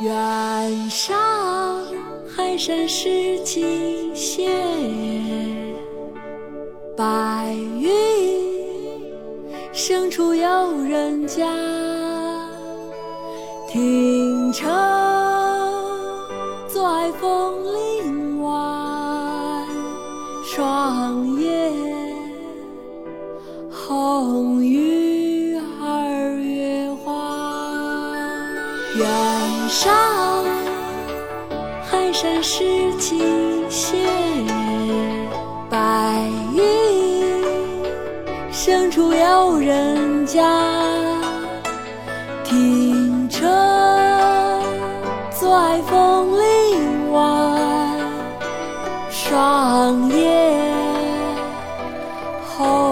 远上寒山石径斜，白云深处有人家。停车坐爱枫林晚，霜叶红于远上寒山石径斜，白云深处有人家。停车坐爱枫林晚，霜叶红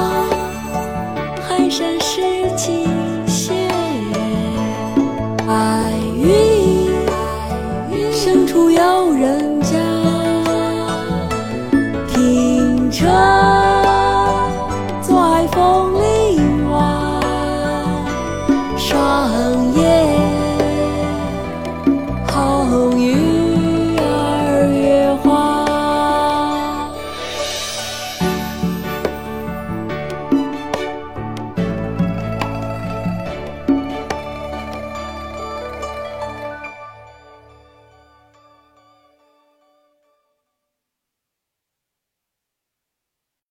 深深浅浅爱与深处有人家停车坐爱枫林晚霜叶红于